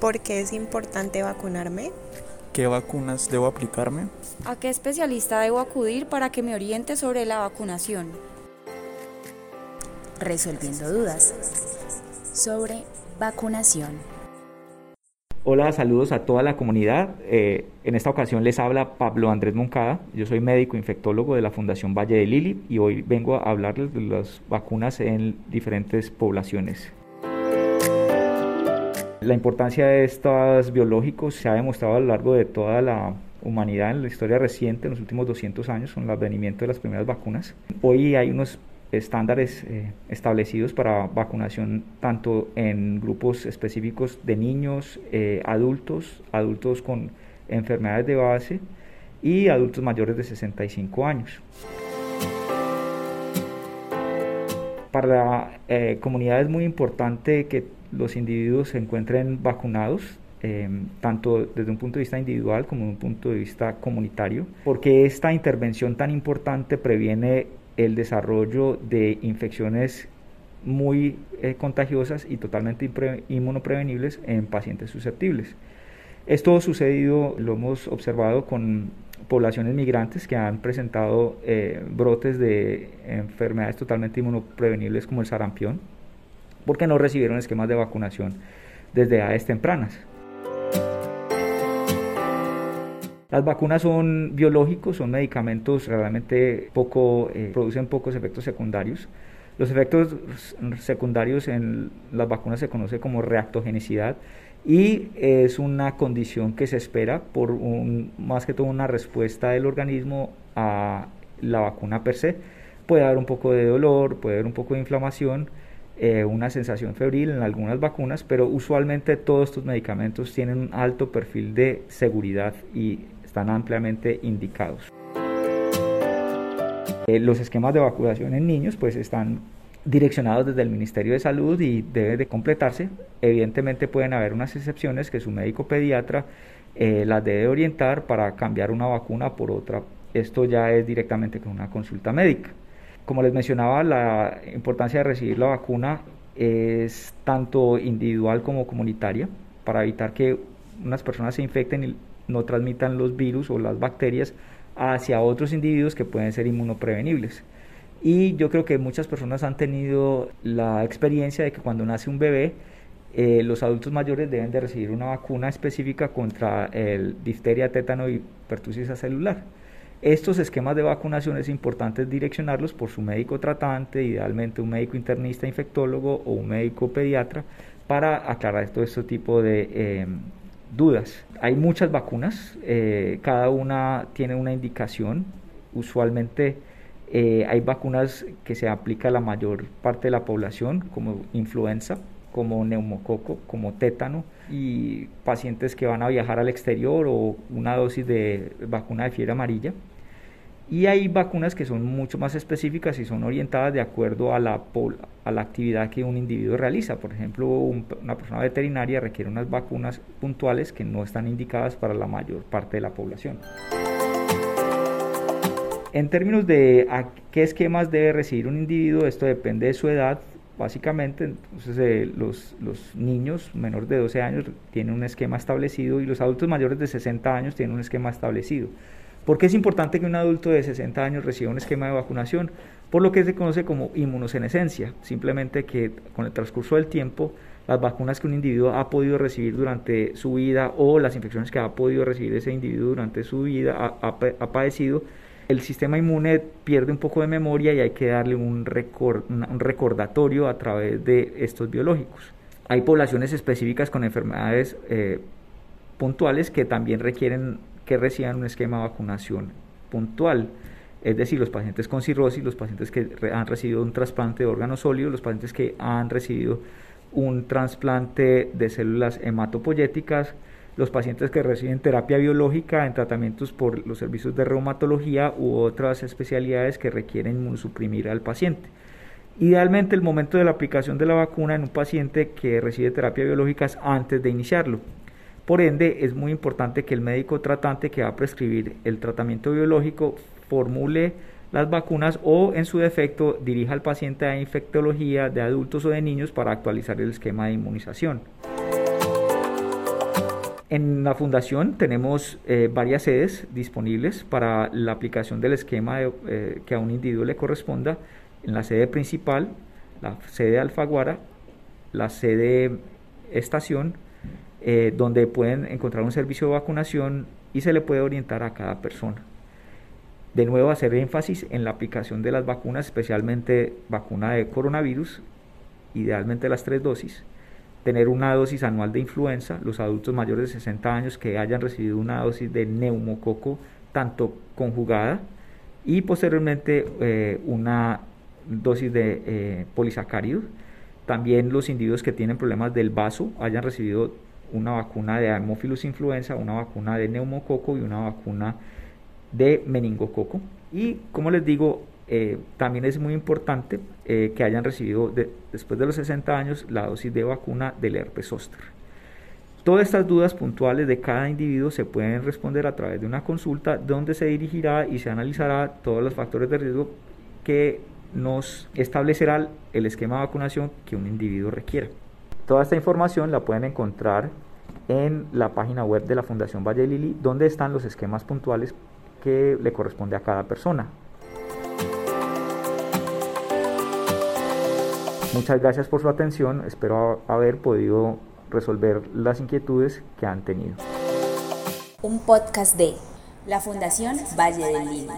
¿Por qué es importante vacunarme? ¿Qué vacunas debo aplicarme? ¿A qué especialista debo acudir para que me oriente sobre la vacunación? Resolviendo dudas sobre vacunación. Hola, saludos a toda la comunidad. Eh, en esta ocasión les habla Pablo Andrés Moncada. Yo soy médico infectólogo de la Fundación Valle de Lili y hoy vengo a hablarles de las vacunas en diferentes poblaciones. La importancia de estos biológicos se ha demostrado a lo largo de toda la humanidad en la historia reciente, en los últimos 200 años, con el advenimiento de las primeras vacunas. Hoy hay unos estándares eh, establecidos para vacunación tanto en grupos específicos de niños, eh, adultos, adultos con enfermedades de base y adultos mayores de 65 años. Para la eh, comunidad es muy importante que los individuos se encuentren vacunados, em, tanto desde un punto de vista individual como desde un punto de vista comunitario, porque esta intervención tan importante previene el desarrollo de infecciones muy eh, contagiosas y totalmente inmunoprevenibles en pacientes susceptibles. Esto ha sucedido, lo hemos observado con poblaciones migrantes que han presentado eh, brotes de enfermedades totalmente inmunoprevenibles como el sarampión, porque no recibieron esquemas de vacunación desde edades tempranas. Las vacunas son biológicos, son medicamentos realmente poco, eh, producen pocos efectos secundarios. Los efectos secundarios en las vacunas se conoce como reactogenicidad y es una condición que se espera por un, más que todo una respuesta del organismo a la vacuna per se. Puede haber un poco de dolor, puede haber un poco de inflamación, eh, una sensación febril en algunas vacunas, pero usualmente todos estos medicamentos tienen un alto perfil de seguridad y están ampliamente indicados. Eh, los esquemas de vacunación en niños pues están direccionados desde el Ministerio de Salud y deben de completarse. Evidentemente pueden haber unas excepciones que su médico pediatra eh, las debe orientar para cambiar una vacuna por otra. Esto ya es directamente con una consulta médica. Como les mencionaba, la importancia de recibir la vacuna es tanto individual como comunitaria para evitar que unas personas se infecten y no transmitan los virus o las bacterias hacia otros individuos que pueden ser inmunoprevenibles. Y yo creo que muchas personas han tenido la experiencia de que cuando nace un bebé, eh, los adultos mayores deben de recibir una vacuna específica contra el difteria, tétano y pertusis celular. Estos esquemas de vacunación es importante direccionarlos por su médico tratante, idealmente un médico internista infectólogo o un médico pediatra, para aclarar todo este tipo de eh, dudas. Hay muchas vacunas, eh, cada una tiene una indicación. Usualmente eh, hay vacunas que se aplica a la mayor parte de la población, como influenza, como neumococo, como tétano, y pacientes que van a viajar al exterior o una dosis de vacuna de fiebre amarilla. Y hay vacunas que son mucho más específicas y son orientadas de acuerdo a la, a la actividad que un individuo realiza. Por ejemplo, una persona veterinaria requiere unas vacunas puntuales que no están indicadas para la mayor parte de la población. En términos de a qué esquemas debe recibir un individuo, esto depende de su edad, básicamente. Entonces, eh, los, los, niños menores de 12 años tienen un esquema establecido y los adultos mayores de 60 años tienen un esquema establecido. ¿Por qué es importante que un adulto de 60 años reciba un esquema de vacunación? Por lo que se conoce como inmunosenescencia, simplemente que con el transcurso del tiempo las vacunas que un individuo ha podido recibir durante su vida o las infecciones que ha podido recibir ese individuo durante su vida ha, ha padecido el sistema inmune pierde un poco de memoria y hay que darle un, recordatorio a través de estos biológicos. Hay poblaciones específicas con enfermedades eh, puntuales que también requieren que reciban un esquema de vacunación puntual. Es decir, los pacientes con cirrosis, los pacientes que han recibido un trasplante de órganos sólidos, los pacientes que han recibido un trasplante de células hematopoyéticas, los pacientes que reciben terapia biológica en tratamientos por los servicios de reumatología u otras especialidades que requieren suprimir al paciente. Idealmente el momento de la aplicación de la vacuna en un paciente que recibe terapia biológica es antes de iniciarlo. Por ende, es muy importante que el médico tratante que va a prescribir el tratamiento biológico formule las vacunas o en su defecto dirija al paciente a infectología de adultos o de niños para actualizar el esquema de inmunización. En la fundación tenemos eh, varias sedes disponibles para la aplicación del esquema eh, que a un individuo le corresponda. En la sede principal, la sede Alfaguara, la sede Estación, eh, donde pueden encontrar un servicio de vacunación y se le puede orientar a cada persona. De nuevo, hacer énfasis en la aplicación de las vacunas, especialmente vacuna de coronavirus, idealmente las tres dosis, tener una dosis anual de influenza, los adultos mayores de 60 años que hayan recibido una dosis de neumococo tanto conjugada y posteriormente eh, una dosis de eh, polisacáridos. También los individuos que tienen problemas del vaso hayan recibido una vacuna de Haemophilus influenza, una vacuna de neumococo y una vacuna de meningococo. Y como les digo, eh, también es muy importante eh, que hayan recibido después de los 60 años la dosis de vacuna del herpes zóster. Todas estas dudas puntuales de cada individuo se pueden responder a través de una consulta donde se dirigirá y se analizará todos los factores de riesgo que nos establecerá el esquema de vacunación que un individuo requiera. Toda esta información la pueden encontrar en la página web de la Fundación Valle Lili, donde están los esquemas puntuales que le corresponde a cada persona. Muchas gracias por su atención, espero haber podido resolver las inquietudes que han tenido. Un podcast de la Fundación Valle del Lima.